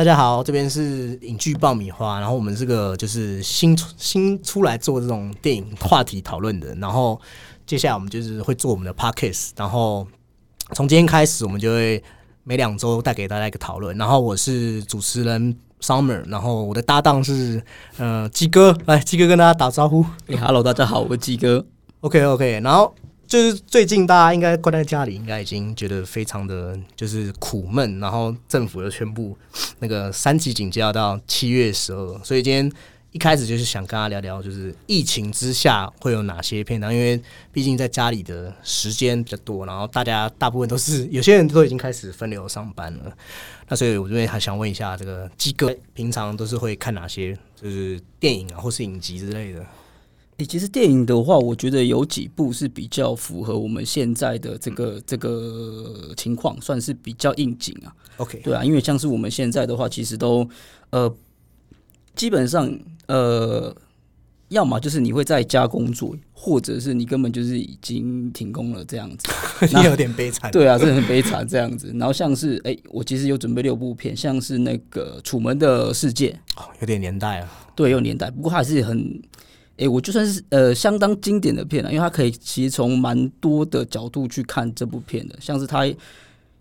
Hello，大家好，这边是影剧爆米花，然后我们这个就是新出新出来做这种电影话题讨论的，然后接下来我们就是会做我们的 podcast，然后从今天开始我们就会每两周带给大家一个讨论，然后我是主持人 Summer，然后我的搭档是呃鸡哥，来鸡哥跟大家打招呼。哎、h e l l o 大家好，我是鸡哥。OK OK，然后就是最近大家应该关在家里，应该已经觉得非常的就是苦闷，然后政府又宣布那个三级警戒要到七月十二，所以今天一开始就是想跟大家聊聊，就是疫情之下会有哪些片段，因为毕竟在家里的时间比较多，然后大家大部分都是有些人都已经开始分流上班了，那所以我这边还想问一下，这个鸡哥平常都是会看哪些就是电影啊，或是影集之类的？诶、其实电影的话，我觉得有几部是比较符合我们现在的这个这个情况，算是比较应景啊。OK，对啊，因为像是我们现在的话，其实都呃，基本上呃，要么就是你会在家工作，或者是你根本就是已经停工了这样子。你有点悲惨。对啊，真的很悲惨这样子。然后像是诶、我其实有准备六部片，像是那个《楚门的世界》，哦，有点年代啊。对，有年代，不过它还是很，诶、我就算是呃相当经典的片了，因为它可以其实从蛮多的角度去看这部片的，像是它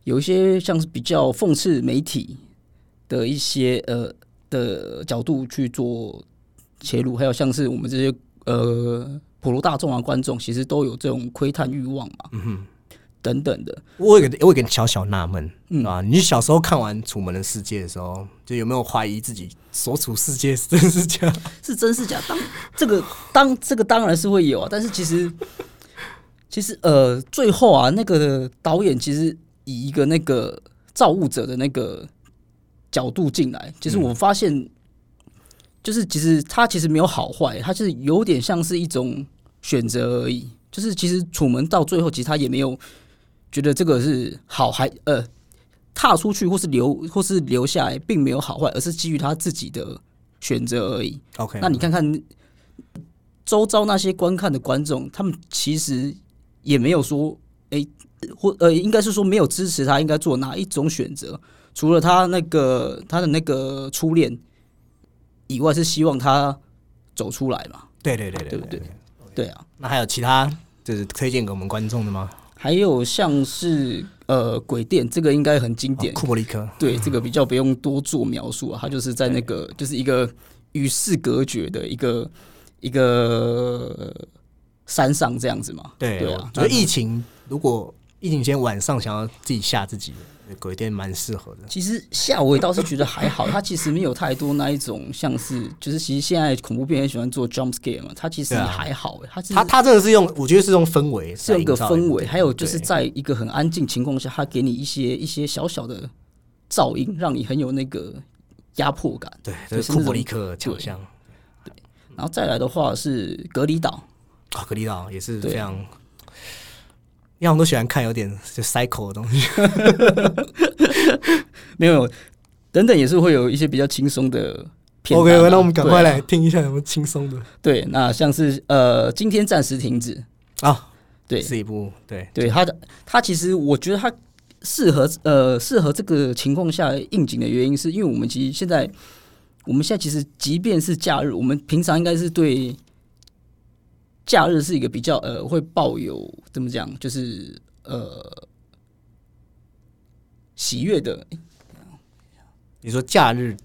有一些像是比较讽刺媒体的一些呃的角度去做切入，还有像是我们这些呃普罗大众啊观众，其实都有这种窥探欲望嘛，等等的。我有个我有个小小纳闷，嗯啊，你小时候看完《楚门的世界》的时候，就有没有怀疑自己所处世界是真是假？是真是假？当这个当这个当然是会有啊，但是其实其实呃，最后啊，那个导演其实以一个那个造物者的那个角度进来，其实我发现，就是其实他其实没有好坏，他就是有点像是一种选择而已。就是其实楚门到最后，其实他也没有觉得这个是好还呃踏出去或是留或是留下来，并没有好坏，而是基于他自己的选择而已。OK，那你看看周遭那些观看的观众，他们其实也没有说，诶、或呃，应该是说没有支持他应该做哪一种选择，除了他那个他的那个初恋以外，是希望他走出来嘛？对对对对对不对？对啊，那还有其他就是推荐给我们观众的吗？还有像是呃鬼店，这个应该很经典。哦，库伯利克，对，这个比较不用多做描述啊，它就是在那个就是一个与世隔绝的一个一个山上这样子嘛。对对啊就是疫情如果疫情前晚上想要自己吓自己，鬼店蛮适合的。其实吓我也倒是觉得还好，它其实没有太多那一种像是就是其实现在恐怖片很喜欢做 jump scare 嘛，它其实还好他他真的是用，我觉得是用氛围，是用一个氛围，还有就是在一个很安静情况下，它给你一些一些小小的噪音，让你很有那个压迫感。对，就就是是库那种伯利克强项。然后再来的话是隔离岛，啊，格里岛也是对非常，因为我们都喜欢看有点就 cycle 的东西。没有，等等也是会有一些比较轻松的片段 OK，啊、那我们赶快来听一下有没有轻松的。对，那像是呃，今天暂时停止，啊，对。是一部对。对，它的它其实我觉得它适合呃适合这个情况下应景的原因，是因为我们其实现在我们现在其实即便是假日，我们平常应该是对假日是一个比较呃会抱有怎么讲，就是呃喜悦的你说假日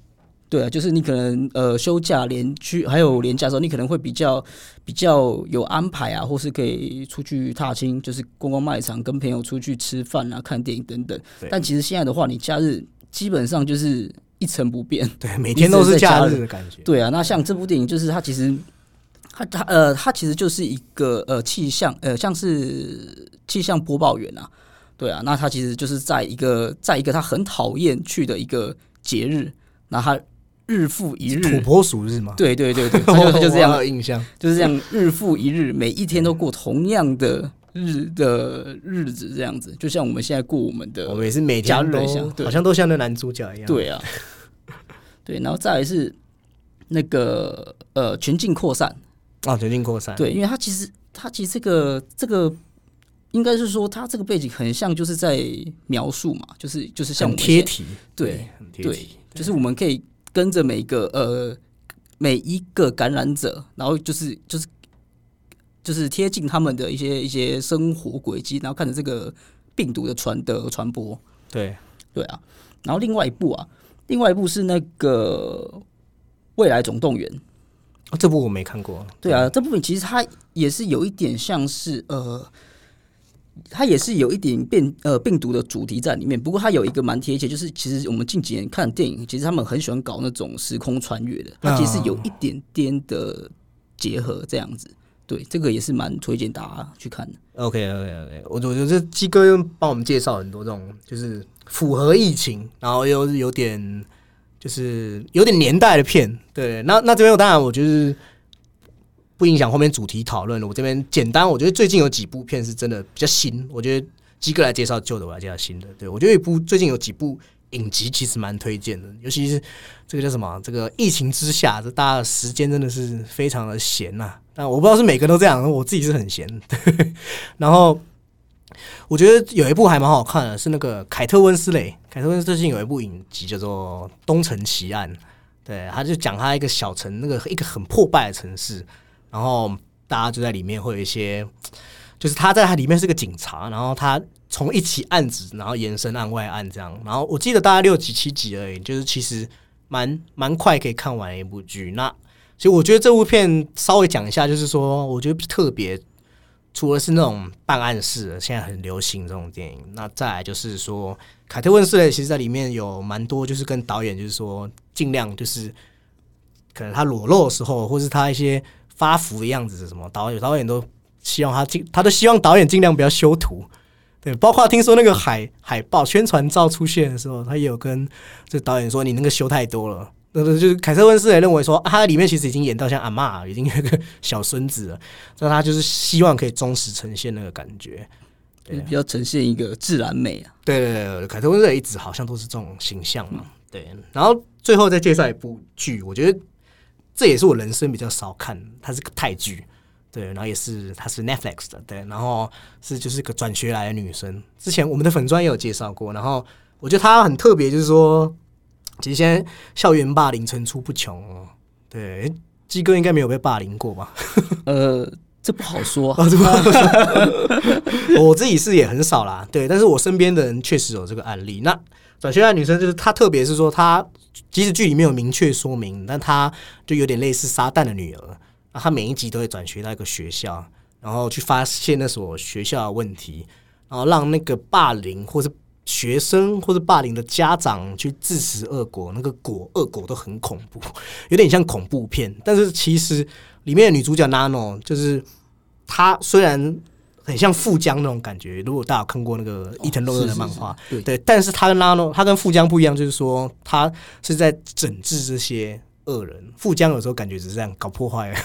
对啊，就是你可能呃休假连去还有连假的时候，你可能会比较比较有安排啊，或是可以出去踏青，就是逛逛卖场，跟朋友出去吃饭啊、看电影等等。但其实现在的话，你假日基本上就是一成不变。对每天都是假日的感觉。对啊，那像这部电影，就是它其实它它呃它其实就是一个呃气象呃像是气象播报员啊，对啊，那他其实就是在一个在一个他很讨厌去的一个节日，那他日复一日。土拨鼠日嘛，对对对对，他 就他就这我样，有印象。就是这样，日复一日，每一天都过同样的日的日子，这样子，就像我们现在过我们的我们也是每假天都日像好像都像那男主角一样。对啊，对，然后再来是那个呃全境扩散，啊，决定扩散。对，因为它其实它其实这个这个应该是说他这个背景很像就是在描述嘛，就是就是像贴题，对，很贴对题，，就是我们可以跟着每一个呃每一个感染者，然后就是就是就是贴近他们的一些一些生活轨迹，然后看着这个病毒的传的传播。对，对啊，然后另外一部啊，另外一部是那个《未来总动员》。哦这部我没看过，对啊，这部分其实它也是有一点像是呃，它也是有一点变呃病毒的主题在里面。不过它有一个蛮贴切，就是其实我们近几年看电影，其实他们很喜欢搞那种时空穿越的，它其实有一点点的结合这样子。对，这个也是蛮推荐大家去看的。OK OK OK，我我觉得这鸡哥又帮我们介绍很多这种就是符合疫情，然后又有点就是有点年代的片。对，那那这边我当然我就是不影响后面主题讨论了。我这边简单，我觉得最近有几部片是真的比较新，我觉得鸡哥来介绍旧的，我来介绍新的。对我觉得一部最近有几部影集其实蛮推荐的，尤其是这个叫什么？这个疫情之下，这大家的时间真的是非常的闲呐、但我不知道是每个都这样，我自己是很闲。然 后我觉得有一部还蛮好看的，是那个凯特温斯雷。凯特温斯最近有一部影集叫做《东城奇案》，对，他就讲他一个小城，那个一个很破败的城市，然后大家就在里面会有一些，就是他在他里面是个警察，然后他从一起案子，然后延伸案外案这样，然后我记得大概六集七集而已，就是其实蛮蛮快可以看完一部剧。那其实我觉得这部片稍微讲一下，就是说我觉得特别。除了是那种办案式的，现在很流行这种电影，那再来就是说，凯特温斯雷其实在里面有蛮多，就是跟导演就是说，尽量就是可能他裸露的时候，或是他一些发福的样子是什么，导演导演都希望他尽，他都希望导演尽量不要修图。对，包括听说那个海海报宣传照出现的时候，他也有跟这导演说：“你那个修太多了。”那个就是凯特温斯也认为说，啊、他在里面其实已经演到像阿嬷，已经有一个小孙子了，那他就是希望可以忠实呈现那个感觉。就是比较呈现一个自然美啊。对对对对，凯特温斯雷一直好像都是这种形象嘛。对，然后最后再介绍一部剧，我觉得这也是我人生比较少看，它是个泰剧。对，然后也是它是 Netflix 的，对，然后是就是个转学来的女生，之前我们的粉专也有介绍过，然后我觉得她很特别，就是说，其实现在校园霸凌层出不穷哦。对，鸡哥应该没有被霸凌过吧？呃，这不好说 我自己是也很少啦，对，但是我身边的人确实有这个案例。那转学的女生就是她，特别是说她，即使剧里面有明确说明，但她就有点类似撒旦的女儿，那她每一集都会转学到一个学校，然后去发现那所学校的问题，然后让那个霸凌或是学生或者霸凌的家长去自食恶果，那个果恶果都很恐怖，有点像恐怖片。但是其实里面的女主角 Nano 就是她，虽然很像富江那种感觉，如果大家有看过那个伊藤润二的漫画，是是是对，但是她跟 Nano，她跟富江不一样，就是说她是在整治这些恶人，富江有时候感觉只是这样搞破坏。哦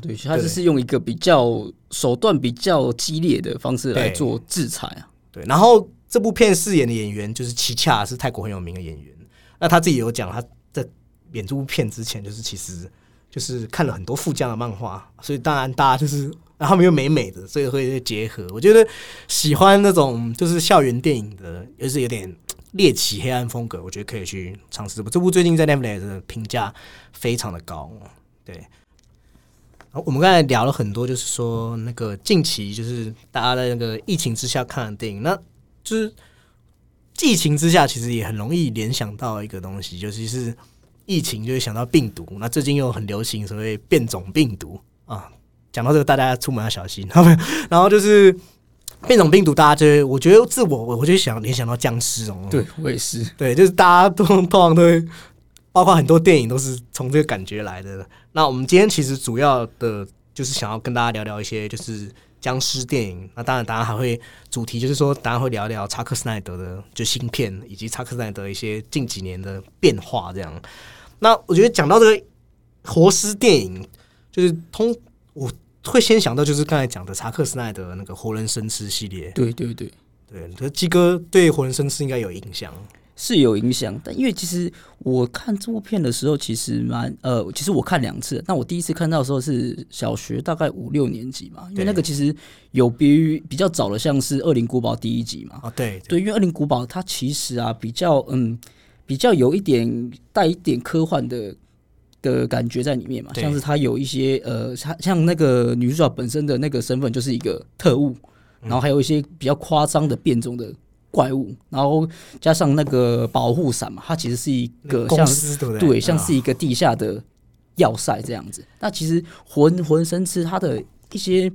对，他就是用一个比较手段比较激烈的方式来做制裁啊。对，然后这部片饰演的演员就是齐恰，是泰国很有名的演员。那他自己有讲，他在演这部片之前，就是其实就是看了很多富江的漫画，所以当然大家就是，然后他们又美美的，所以会结合。我觉得喜欢那种就是校园电影的，又是有点猎奇黑暗风格，我觉得可以去尝试这部。这部最近在 Netflix 的评价非常的高，对。我们刚才聊了很多，就是说那个近期就是大家在那个疫情之下看的电影，那就是疫情之下其实也很容易联想到一个东西，尤其是疫情就会想到病毒。那最近又很流行所谓变种病毒啊，讲到这个大家出门要小心。然后就是变种病毒，大家就会我觉得自我我就想联想到僵尸哦，对我也是。对，就是大家都通常都会，包括很多电影都是从这个感觉来的。那我们今天其实主要的就是想要跟大家聊聊一些就是僵尸电影。那当然，大家还会主题就是说，大家会聊聊查克斯奈德的就新片，以及查克斯奈德一些近几年的变化这样。那我觉得讲到这个活尸电影，就是通我会先想到就是刚才讲的查克斯奈德那个活人生吃系列。对对对，对，可是鸡哥对活人生吃应该有印象。是有影响，但因为其实我看这部片的时候，其实蛮呃，其实我看两次。那我第一次看到的时候是小学大概五六年级嘛，因为那个其实有别于比较早的，像是《恶灵古堡》第一集嘛。哦，对对，因为《恶灵古堡》它其实啊比较嗯比较有一点带一点科幻的的感觉在里面嘛，像是它有一些呃，像像那个女主角本身的那个身份就是一个特务，然后还有一些比较夸张的变种的怪物，然后加上那个保护伞嘛，它其实是一个公像司对不对？对，像啊是一个地下的要塞这样子。那其实浑浑身吃它的一些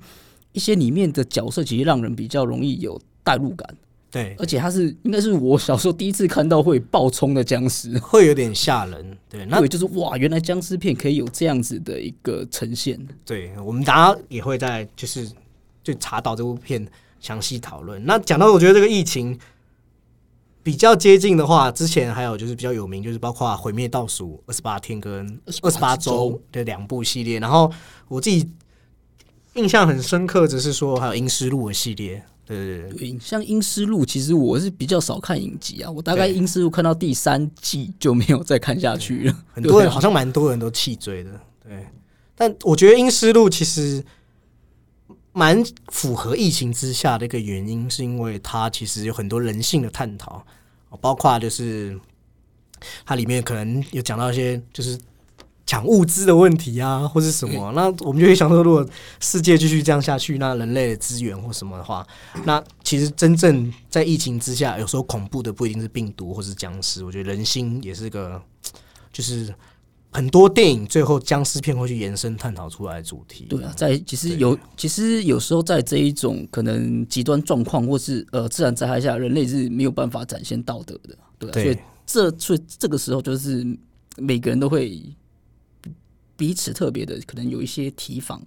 一些里面的角色，其实让人比较容易有代入感，对，而且它是应该是我小时候第一次看到会爆冲的僵尸。会有点吓人。对，那对，就是哇，原来僵尸片可以有这样子的一个呈现。对我们大家也会在就是就查到这部片详细讨论。那讲到我觉得这个疫情比较接近的话，之前还有就是比较有名，就是包括《毁灭倒数二十八天》跟《二十八28周周》的两部系列。然后我自己印象很深刻，只是说还有《阴尸路》的系列。对对对，对，像《阴尸路》，其实我是比较少看影集啊，我大概《对阴尸路》看到第三季就没有再看下去了。很多人好像蛮多人都弃追的。对，但我觉得《阴尸路》其实蛮符合疫情之下的一个原因，是因为它其实有很多人性的探讨，包括就是它里面可能有讲到一些就是抢物资的问题啊，或是什么。那我们就会想说，如果世界继续这样下去，那人类的资源或什么的话，那其实真正在疫情之下，有时候恐怖的不一定是病毒或是僵尸，我觉得人心也是个，就是很多电影最后僵尸片会去延伸探讨出来的主题。对啊，在其实有其实有时候在这一种可能极端状况或是呃自然灾害下，人类是没有办法展现道德的，对、所以这所以这个时候就是每个人都会彼此特别的可能有一些提防。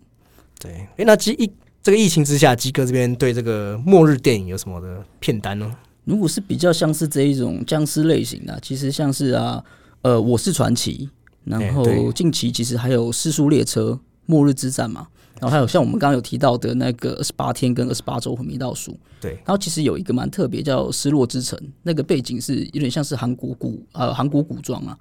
对，诶，那基一这个疫情之下，基哥这边对这个末日电影有什么的片单呢？如果是比较像是这一种僵尸类型的啊，其实像是啊，呃，我是传奇，然后近期其实还有失速列车、末日之战嘛，然后还有像我们刚刚有提到的那个二十八天跟二十八周毁灭倒数，对，然后其实有一个蛮特别叫失落之城，那个背景是有点像是韩国古呃韩国古装啊。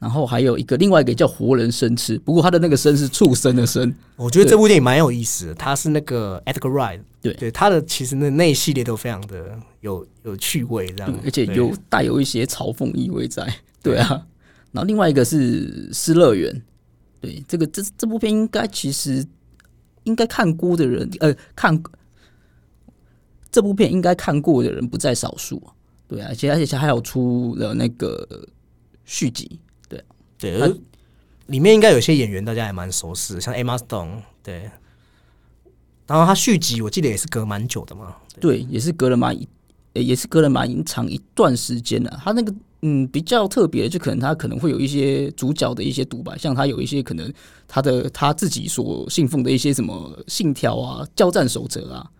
然后还有一个另外一个叫活人生吃，不过他的那个生是畜生的生，我觉得这部电影蛮有意思的，它是那个 Edgar Wright，对。对，他的其实那那一系列都非常的有有趣味，这样，，而且有带有一些嘲讽意味在，对啊。然后另外一个是《失乐园》，对，这个这这部片应该其实应该看过的人，呃，看这部片应该看过的人不在少数。啊，对啊，而且而且还有出了那个续集，对，对而里面应该有些演员大家也蛮熟悉的，像 Emma Stone，对。然后他续集我记得也是隔蛮久的嘛，对，也是隔了蛮也是隔了蛮长一段时间的、他那个嗯比较特别的，就可能他可能会有一些主角的一些独白，像他有一些可能他的他自己所信奉的一些什么信条啊、交战守则啊。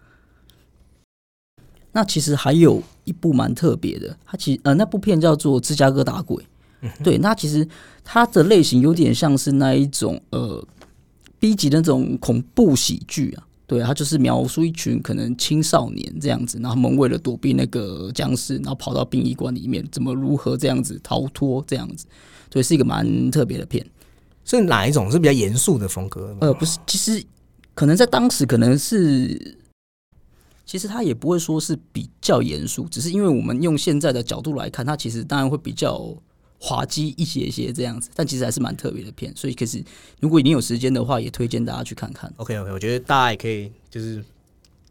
那其实还有一部蛮特别的，它其呃那部片叫做《芝加哥打鬼》，对，那其实它的类型有点像是那一种呃 B 级的那种恐怖喜剧啊。对，他就是描述一群可能青少年这样子，然后他们为了躲避那个僵尸，然后跑到殡仪馆里面，怎么如何这样子逃脱这样子，所以是一个蛮特别的片。是哪一种是比较严肃的风格？呃，不是，其实可能在当时可能是，其实他也不会说是比较严肃，只是因为我们用现在的角度来看，它其实当然会比较滑稽一些些这样子，但其实还是蛮特别的片，所以可是如果你有时间的话，也推荐大家去看看。OK OK，我觉得大家也可以就是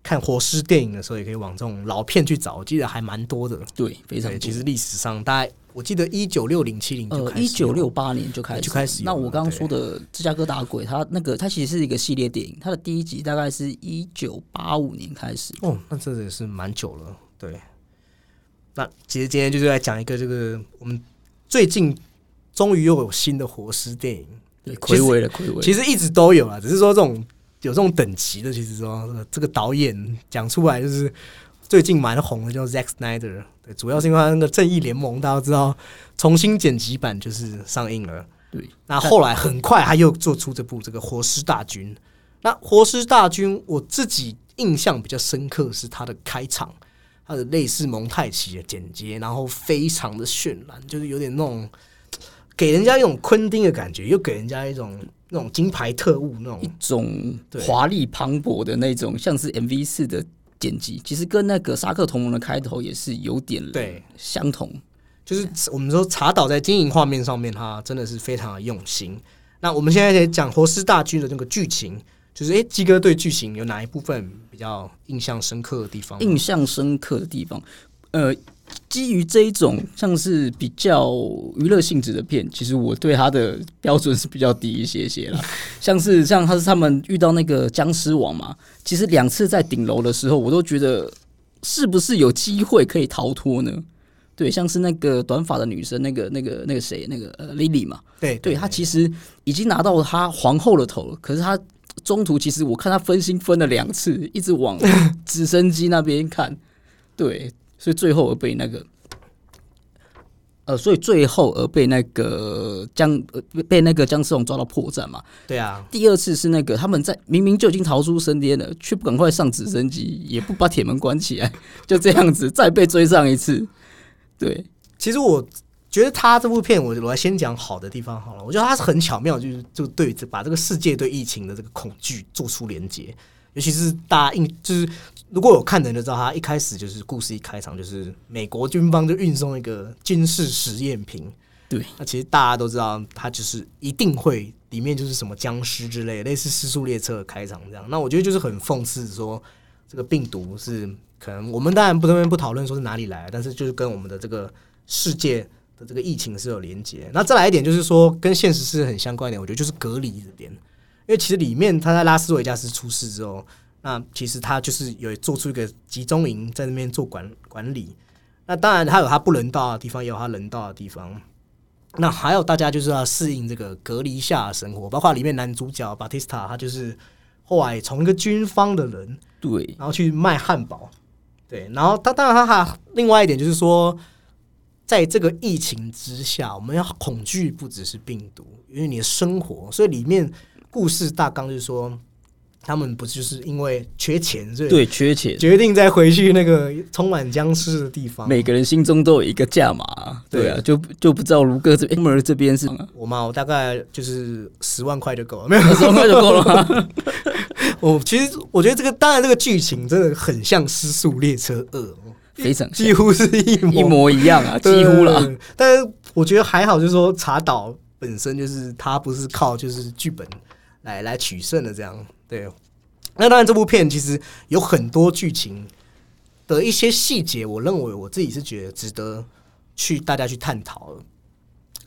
看活尸电影的时候，也可以往这种老片去找，我记得还蛮多的。对，非常，多其实历史上大概我记得一九六零七零就呃，开始有一九六八年就开始就开始那我刚刚说的芝加哥打鬼，它那个它其实是一个系列电影，它的第一集大概是一九八五年开始。哦，那这也是蛮久了。对，那其实今天就是来讲一个这个我们最近终于又有新的活尸电影，对，其实暌违了，暌违。其实一直都有啊，只是说这种有这种等级的，其实说呃这个导演讲出来就是最近蛮红的，叫 Zack Snyder。对，主要是因为他那个《正义联盟》，大家都知道重新剪辑版就是上映了。对，那后来很快他又做出这部这个《活尸大军》。那《活尸大军》我自己印象比较深刻是他的开场，它的类似蒙太奇的剪接，然后非常的渲染，就是有点那种给人家一种昆汀的感觉，又给人家一种那种金牌特务那种一种华丽磅礴的那种，像是 MV 四的剪辑，其实跟那个《沙克同盟》的开头也是有点对，相同。就是我们说茶岛在经营画面上面，它真的是非常的用心。那我们现在来讲活尸大军的那个剧情，就是哎，鸡哥对剧情有哪一部分比较印象深刻的地方？印象深刻的地方，呃，基于这一种像是比较娱乐性质的片，其实我对它的标准是比较低一些些啦。像是像他是他们遇到那个僵尸王嘛，其实两次在顶楼的时候，我都觉得是不是有机会可以逃脱呢？对，像是那个短发的女生，那个、那个、那个谁，那个呃，Lily 嘛，对对她其实已经拿到她皇后的头了，可是她中途其实我看他分心分了两次，一直往直升机那边看，对，所以最后而被那个，呃，所以最后而被那个僵呃被被那个僵尸王抓到破绽嘛。对啊，第二次是那个他们在明明就已经逃出升天了，却不赶快上直升机，也不把铁门关起来，就这样子再被追上一次，对。其实我觉得他这部片，我我来先讲好的地方好了。我觉得他是很巧妙，就是就对这把这个世界对疫情的这个恐惧做出连接，尤其是大家印就是如果有看的人就知道，他一开始就是故事一开场就是美国军方就运送一个军事实验品，对，那其实大家都知道，他就是一定会里面就是什么僵尸之类，类似失速列车的开场这样。那我觉得就是很讽刺说，这个病毒是可能我们当然不这边不讨论说是哪里来，但是就是跟我们的这个世界的这个疫情是有连接。那再来一点就是说，跟现实是很相关一点，我觉得就是隔离这边，因为其实里面他在拉斯维加斯出事之后，那其实他就是有做出一个集中营在那边做管管理。那当然，他有他不人道的地方，也有他人道的地方。那还有大家就是要适应这个隔离下的生活，包括里面男主角巴蒂斯塔，他就是后来从一个军方的人，对，然后去卖汉堡，对，然后他当然他还另外一点就是说，在这个疫情之下，我们要恐惧不只是病毒，因为你的生活，所以里面故事大纲就是说，他们不就是因为缺钱，所以对，缺钱，决定再回去那个充满僵尸的地方。每个人心中都有一个价码，对啊，就就不知道卢哥这边 Emmer 这边是我嘛，我大概就是十万块就够了，没有十万块就够了吗？我其实我觉得这个，当然这个剧情真的很像《失速列车二》，非常像几乎是一模一模一样啊，几乎了。。但是我觉得还好，就是说查岛本身就是它不是靠就是剧本来来取胜的这样。对，那当然这部片其实有很多剧情的一些细节，我认为我自己是觉得值得去大家去探讨的。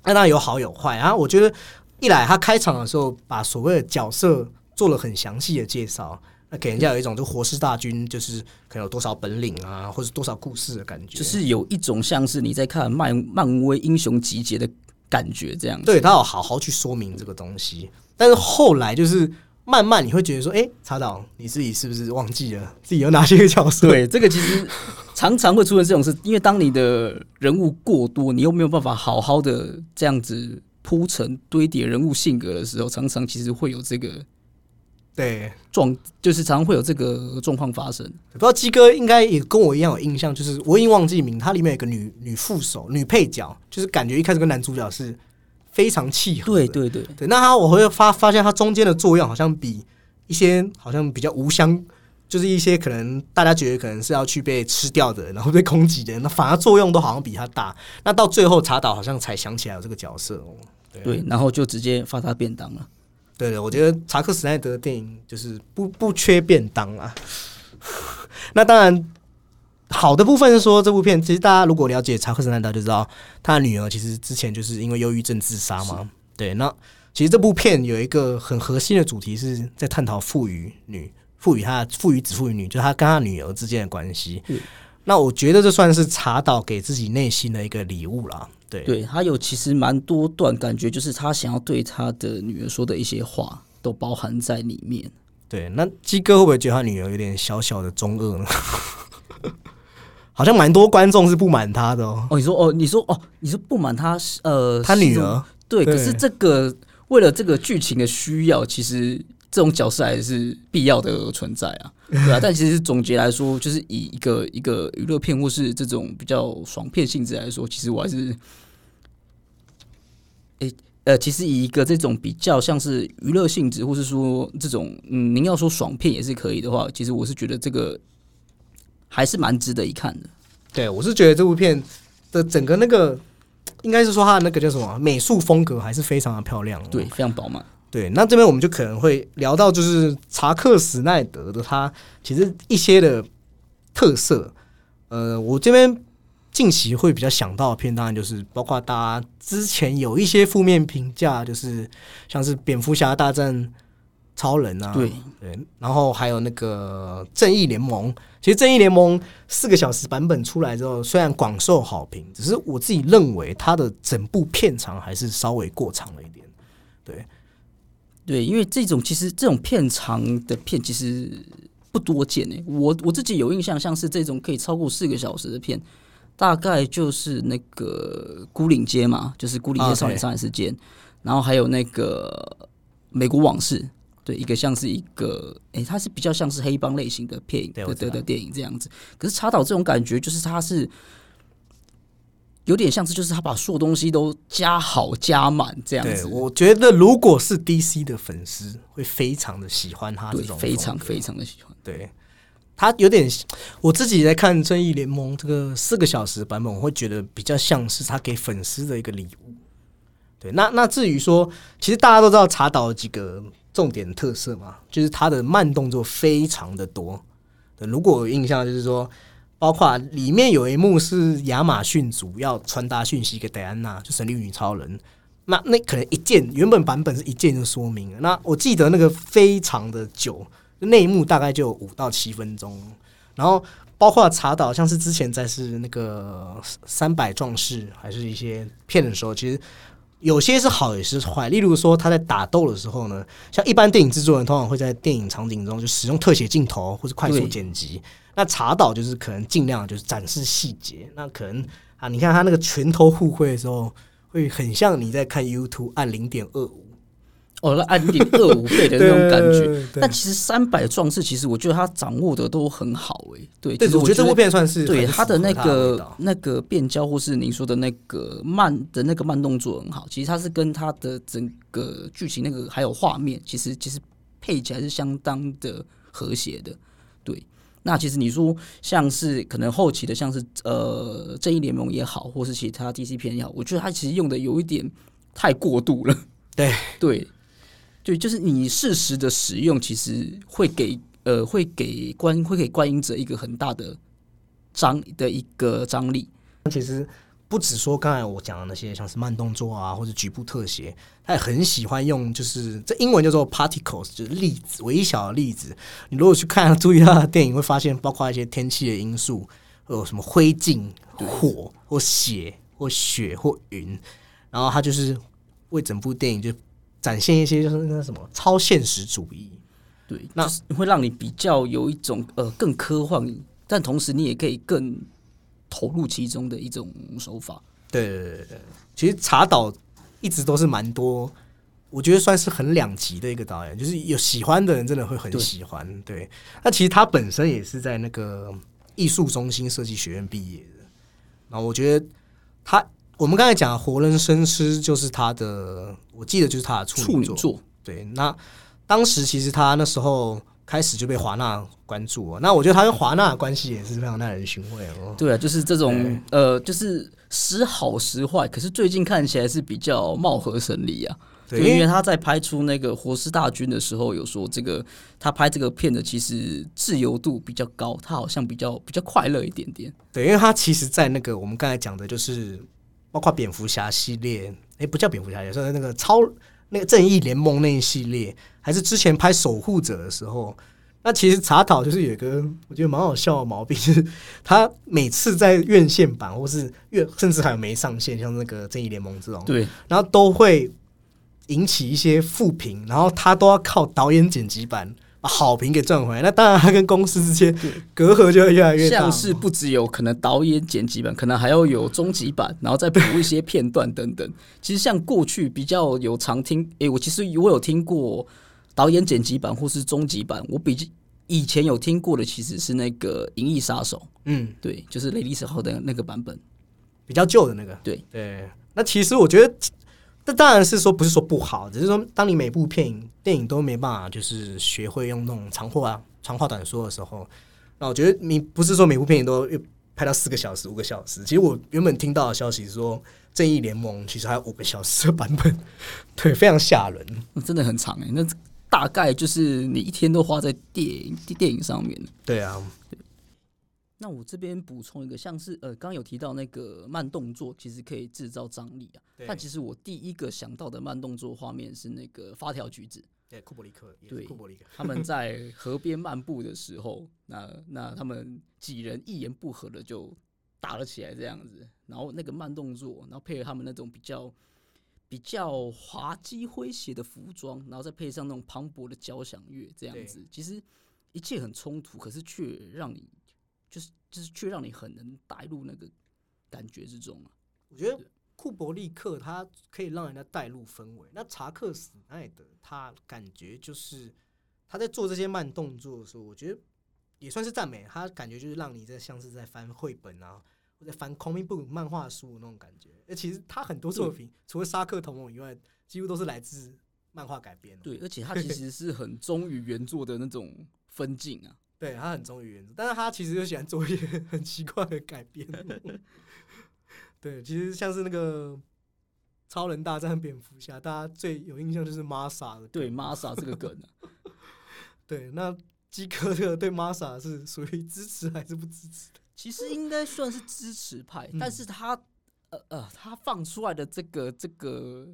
那当然有好有坏啊，我觉得一来他开场的时候把所谓的角色做了很详细的介绍。那给人家有一种就活尸大军，就是可能有多少本领啊，或者多少故事的感觉，就是有一种像是你在看漫漫威英雄集结的感觉，这样子。对他要好好去说明这个东西，但是后来就是慢慢你会觉得说，哎、查导你自己是不是忘记了自己有哪些个角色？对，这个其实常常会出现这种事，因为当你的人物过多，你又没有办法好好的这样子铺陈堆叠人物性格的时候，常常其实会有这个对，状，就是常常会有这个状况发生。不知道鸡哥应该也跟我一样有印象，就是我已经忘记名，它里面有个女女副手、女配角，就是感觉一开始跟男主角是非常契合的。对对对，对，那他我会发发现他中间的作用好像比一些好像比较无相，就是一些可能大家觉得可能是要去被吃掉的，然后被攻击的人，那反而作用都好像比他大。那到最后查岛好像才想起来有这个角色哦。对对，然后就直接发他便当了。对对，我觉得查克·史奈德的电影就是不不缺便当啊。那当然，好的部分是说这部片，其实大家如果了解查克·史奈德，就知道他的女儿其实之前就是因为忧郁症自杀嘛。对，那其实这部片有一个很核心的主题是在探讨父与女、父与他、父与子、父与女，就是他跟他女儿之间的关系。嗯那我觉得这算是查导给自己内心的一个礼物啦。对，对他有其实蛮多段感觉，就是他想要对他的女儿说的一些话，都包含在里面。对，那鸡哥会不会觉得他女儿有点小小的中二呢？好像蛮多观众是不满他的哦。哦，你说哦，你说哦，你说不满他呃，他女是儿，对可是这个为了这个剧情的需要，其实这种角色还是必要的存在啊。对啊。但其实总结来说，就是以一个一个娱乐片或是这种比较爽片性质来说，其实我还是，诶、呃，其实以一个这种比较像是娱乐性质，或是说这种嗯，您要说爽片也是可以的话，其实我是觉得这个还是蛮值得一看的。对我是觉得这部片的整个那个，应该是说它的那个叫什么美术风格还是非常的漂亮、哦。对，非常饱满。对，那这边我们就可能会聊到，就是查克·史奈德的他其实一些的特色。呃，我这边近期会比较想到的片，当然就是包括大家之前有一些负面评价，就是像是蝙蝠侠大战超人啊，对对，然后还有那个正义联盟。其实正义联盟四个小时版本出来之后，虽然广受好评，只是我自己认为它的整部片长还是稍微过长了一点。对，对，因为这种其实这种片长的片其实不多见诶。我我自己有印象，像是这种可以超过四个小时的片，大概就是那个《孤岭街》嘛，就是《孤岭街啊少年对杀人事件》然后还有那个《美国往事》。对，一个像是一个，诶，它是比较像是黑帮类型的片的的的电影这样子。可是查导这种感觉，就是它是有点像是，就是他把所有东西都加好加满这样对，子。我觉得如果是 DC 的粉丝，会非常的喜欢他这对，种非常非常的喜欢。对。他有点，我自己在看《正义联盟》这个四个小时版本，我会觉得比较像是他给粉丝的一个礼物。对，那那至于说，其实大家都知道查导有几个重点特色嘛，就是他的慢动作非常的多。对，如果有印象，就是说，包括里面有一幕是亚马逊族要传达讯息给戴安娜，就神力女超人。那那可能一键原本版本是一键就说明了。那我记得那个非常的久，那一幕大概就五到七分钟。然后包括查导，像是之前在是那个三百壮士，还是一些片的时候，其实有些是好，也是坏。例如说他在打斗的时候呢，像一般电影制作人通常会在电影场景中就使用特写镜头或是快速剪辑。那查导就是可能尽量就是展示细节。那可能啊，你看他那个拳头互挥的时候，会很像你在看 YouTube 按零点二五哦，那按零点二五倍的那种感觉。但其实三百壮士，其实我觉得他掌握的都很好诶、对，对，我觉得这部得片算是对他的那个那个变焦，或是您说的那个慢的那个慢动作很好。其实它是跟他的整个剧情那个还有画面，其实其实配起来是相当的和谐的。对，那其实你说像是可能后期的，像是呃正义联盟也好，或是其他 DC 片也好，我觉得它其实用的有一点太过度了。对对，对，就是你适时的使用，其实会给呃会给观会给观影者一个很大的张的一个张力。其实不只说刚才我讲的那些，像是慢动作啊，或者局部特写，他也很喜欢用，就是这英文叫做 particles，就是粒子，微小的粒子。你如果去看注意他的电影，会发现包括一些天气的因素，会有什么灰烬、火或血或雪或云，然后他就是为整部电影就展现一些就是那个什么超现实主义。对，那就是会让你比较有一种呃更科幻，但同时你也可以更投入其中的一种手法。对对对对对，其实查导一直都是蛮多，我觉得算是很两极的一个导演，就是有喜欢的人真的会很喜欢。对，那其实他本身也是在那个艺术中心设计学院毕业的，然后我觉得他我们刚才讲《活人生吃》就是他的，我记得就是他的处女作。处女座，对，那当时其实他那时候开始就被华纳关注了，那我觉得他跟华纳的关系也是非常耐人寻味哦。对啊，就是这种呃，就是时好时坏，可是最近看起来是比较貌合神离啊。对，因为他在拍出那个《活尸大军》的时候，有说这个他拍这个片的其实自由度比较高，他好像比较比较快乐一点点。对，因为他其实，在那个我们刚才讲的，就是包括蝙蝠侠系列，哎，不叫蝙蝠侠，也是那个超那个正义联盟那一系列，还是之前拍守护者的时候，那其实查讨就是有一个我觉得蛮好笑的毛病，就是他每次在院线版或是院，甚至还有没上线，像那个正义联盟这种，对，然后都会引起一些负评，然后他都要靠导演剪辑版把好评给赚回来。那当然，他跟公司之间隔阂就会越来越大。像是不只有可能导演剪辑版，可能还要有终极版，然后再补一些片段等等。其实像过去比较有常听，诶、我其实我有听过导演剪辑版或是终极版，我比以前有听过的其实是那个《银翼杀手》，嗯，对，就是雷利斯后的那个版本。比较旧的那个，对对。那其实我觉得，这当然是说不是说不好，只是说当你每部片影电影都没办法就是学会用那种长话长话短说的时候，那我觉得你不是说每部电影都拍到四个小时、五个小时。其实我原本听到的消息是说，《正义联盟》其实还有五个小时的版本，对，非常吓人，真的很长哎。那大概就是你一天都花在电影电影上面。对啊。那我这边补充一个，像是呃，刚刚有提到那个慢动作，其实可以制造张力啊。但其实我第一个想到的慢动作画面是那个发条橘子，对，库伯利克，对，库伯利克，他们在河边漫步的时候，那那他们几人一言不合的就打了起来，这样子。然后那个慢动作，然后配合他们那种比较比较滑稽诙谐的服装，然后再配上那种磅礴的交响乐，这样子，其实一切很冲突，可是却让你。就是就是却让你很能带入那个感觉之中啊！我觉得库伯利克他可以让人家带入氛围，那查克史奈德他感觉就是他在做这些慢动作的时候，我觉得也算是赞美他，感觉就是让你在像是在翻绘本啊，或者翻 comic book 漫画书那种感觉。而其实他很多作品除了沙克同盟以外，几乎都是来自漫画改编的。对，而且他其实是很忠于原作的那种分镜啊。对他很忠于原著，但是他其实又喜欢做一些 很奇怪的改编。对，其实像是那个《超人大战蝙蝠侠》，大家最有印象就是 Masa 的。对，Masa 这个梗。对，那基科特对 Masa 是属于支持还是不支持的？其实应该算是支持派，但是他呃呃，他放出来的这个这个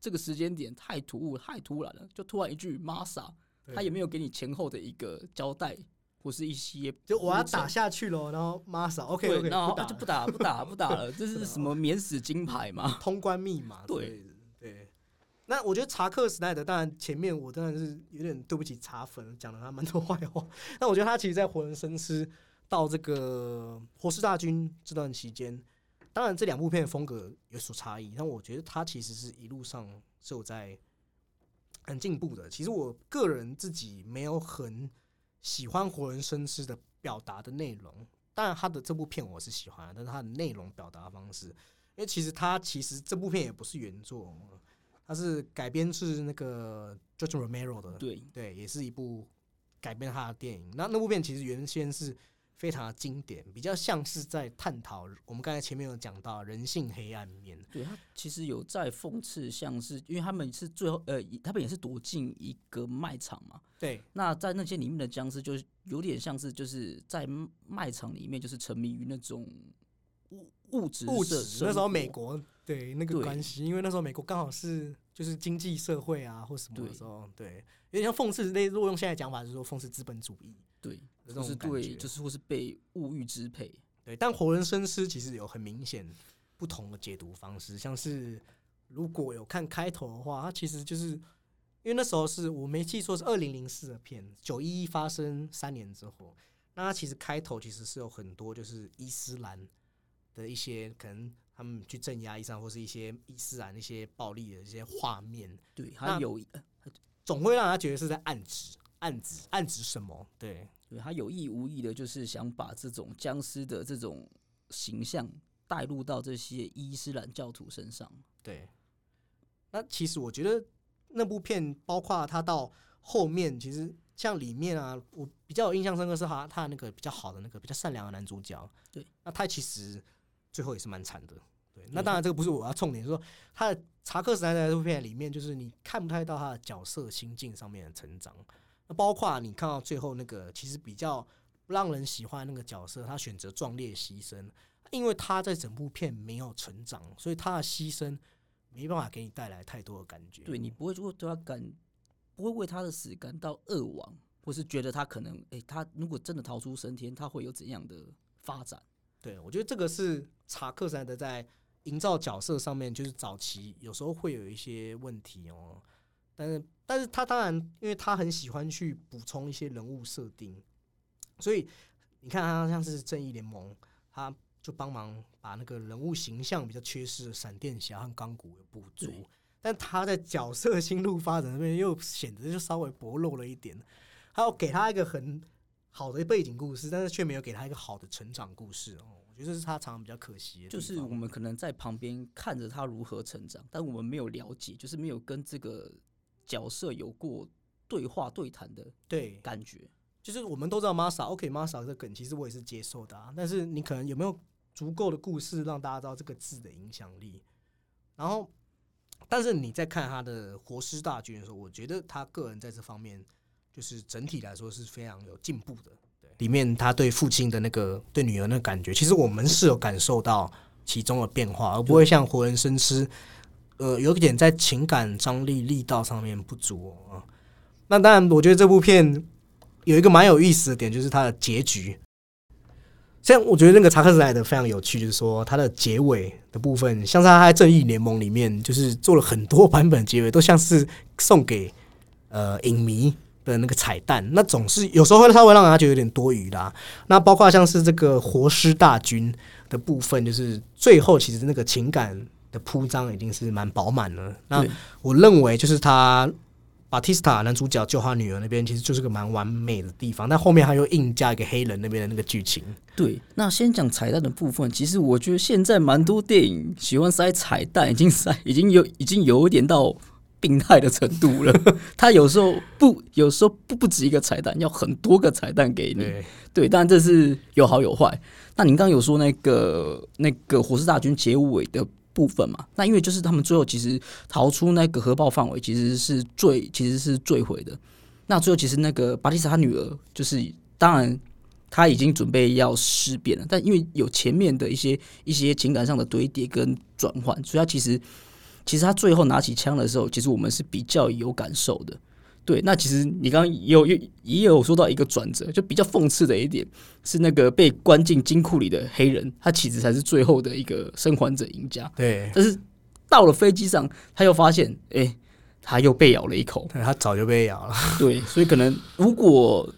这个时间点太突兀、太突然了，就突然一句 Masa，他也没有给你前后的一个交代。或是一些，就我要打下去了，然后马嫂，OK OK，然后就不打不打 不打了，这是什么免死金牌嘛？通关密码，对对。那我觉得查克时代的，当然前面我当然是有点对不起查粉，讲了他蛮多坏话。那我觉得他其实，在活人生吃到这个火势大军这段期间，当然这两部片的风格有所差异，但我觉得他其实是一路上是有在很进步的。其实我个人自己没有很。喜欢活人深思的表达的内容，当然他的这部片我是喜欢，但是他的内容表达方式，因为其实他其实这部片也不是原作，它是改编自那个 George Romero 的，对对，也是一部改编他的电影。那那部片其实原先是。非常的经典，比较像是在探讨我们刚才前面有讲到人性黑暗面。对他其实有在讽刺，像是因为他们是最后呃，他们也是躲进一个卖场嘛。对。那在那些里面的僵尸，就是有点像是就是在卖场里面，就是沉迷于那种物物质物质。那时候美国对那个关系，因为那时候美国刚好是就是经济社会啊或什么的时候，对，有点像讽刺。那如果用现在讲法，就是说讽刺资本主义。对。就是对，就是或是被物欲支配。对，但活人深思其实有很明显不同的解读方式。像是如果有看开头的话，它其实就是因为那时候是我没记错是二零零四的片，九一一发生三年之后，那它其实开头其实是有很多就是伊斯兰的一些可能他们去镇压伊斯兰或是一些伊斯兰一些暴力的一些画面。对，它有总会让他觉得是在暗指暗指暗指什么？对。对他有意无意的，就是想把这种僵尸的这种形象带入到这些伊斯兰教徒身上。对，那其实我觉得那部片，包括他到后面，其实像里面啊，我比较有印象深刻是他他那个比较好的那个比较善良的男主角。对，那他其实最后也是蛮惨的。对，那当然这个不是我要重点，说他的查克·斯奈德这部片里面，就是你看不太到他的角色心境上面的成长。那包括你看到最后那个，其实比较让人喜欢那个角色，他选择壮烈牺牲，因为他在整部片没有成长，所以他的牺牲没办法给你带来太多的感觉。对你不会如果对他感，不会为他的死感到扼亡，或是觉得他可能，诶，他如果真的逃出升天，他会有怎样的发展？对我觉得这个是查克山德在营造角色上面，就是早期有时候会有一些问题哦。但是，但是他当然，因为他很喜欢去补充一些人物设定，所以你看他像是正义联盟，他就帮忙把那个人物形象比较缺失的闪电侠和钢骨补足。但他在角色心路发展那边又显得就稍微薄弱了一点。还有给他一个很好的背景故事，但是却没有给他一个好的成长故事哦。我觉得这是他常常比较可惜的。就是我们可能在旁边看着他如何成长，但我们没有了解，就是没有跟这个角色有过对话对谈的对，感觉。就是我们都知道 Masa，OK，Masa、这梗其实我也是接受的啊，但是你可能有没有足够的故事让大家知道这个字的影响力？然后，但是你在看他的《活尸大军》的时候，我觉得他个人在这方面就是整体来说是非常有进步的。对，里面他对父亲的那个对女儿那个感觉，其实我们是有感受到其中的变化，而不会像《活人生吃》呃有点在情感张力力道上面不足啊。那当然，我觉得这部片有一个蛮有意思的点，就是它的结局。像我觉得那个查克斯莱德非常有趣，就是说它的结尾的部分，像是他在《正义联盟》里面，就是做了很多 版本结尾，都像是送给呃影迷的那个彩蛋。那总是有时候会稍微让人家觉得有点多余啦。那包括像是这个活尸大军的部分，就是最后其实那个情感的铺张已经是蛮饱满了。那我认为就是他。巴蒂斯塔男主角救他女儿那边其实就是个蛮完美的地方，但后面他又硬加一个黑人那边的那个剧情，对，那先讲彩蛋的部分。其实我觉得现在蛮多电影喜欢塞彩蛋，已经塞 已经有已经有一点到病态的程度了。他有时候不，有时候不不止一个彩蛋，要很多个彩蛋给你。对对，当然这是有好有坏。那您刚刚有说那个那个火势大军结尾的部分嘛？那因为就是他们最后其实逃出那个核爆范围，其实是坠其实是坠毁的。那最后其实那个巴蒂斯他女儿就是当然。他已经准备要尸变了，但因为有前面的一些一些情感上的堆叠跟转换，所以他其实其实他最后拿起枪的时候，其实我们是比较有感受的。对，那其实你刚刚也有也也有说到一个转折，就比较讽刺的一点是那个被关进金库里的黑人，他其实才是最后的一个生还者赢家。对，但是到了飞机上，他又发现，哎、他又被咬了一口。对他早就被咬了。对，所以可能如果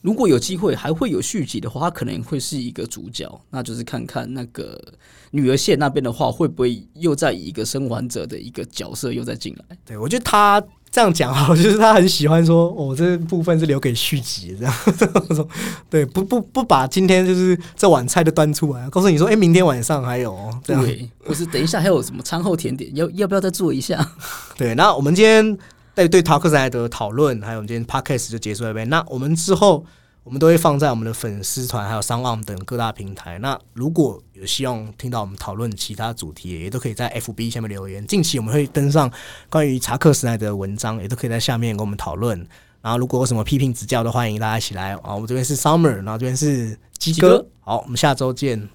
如果有机会还会有续集的话，他可能会是一个主角，那就是看看那个女儿线那边的话，会不会又再以一个生还者的一个角色又再进来。对我觉得他这样讲哈，就是他很喜欢说，哦，这部分是留给续集的这样 对，不不不把今天就是这碗菜都端出来，告诉你说，哎、明天晚上还有哦这样。对，或是等一下还有什么餐后甜点，要要不要再做一下？对，那我们今天对对陶克斯莱德的讨论，还有我们今天 podcast 就结束在这边。那我们之后我们都会放在我们的粉丝团，还有商网等各大平台。那如果有希望听到我们讨论其他主题，也都可以在 FB 下面留言。近期我们会登上关于查克时代的文章，也都可以在下面跟我们讨论。然后如果有什么批评指教都，欢迎大家一起来。啊，我们这边是 Summer，然后这边是鸡哥。好，我们下周见。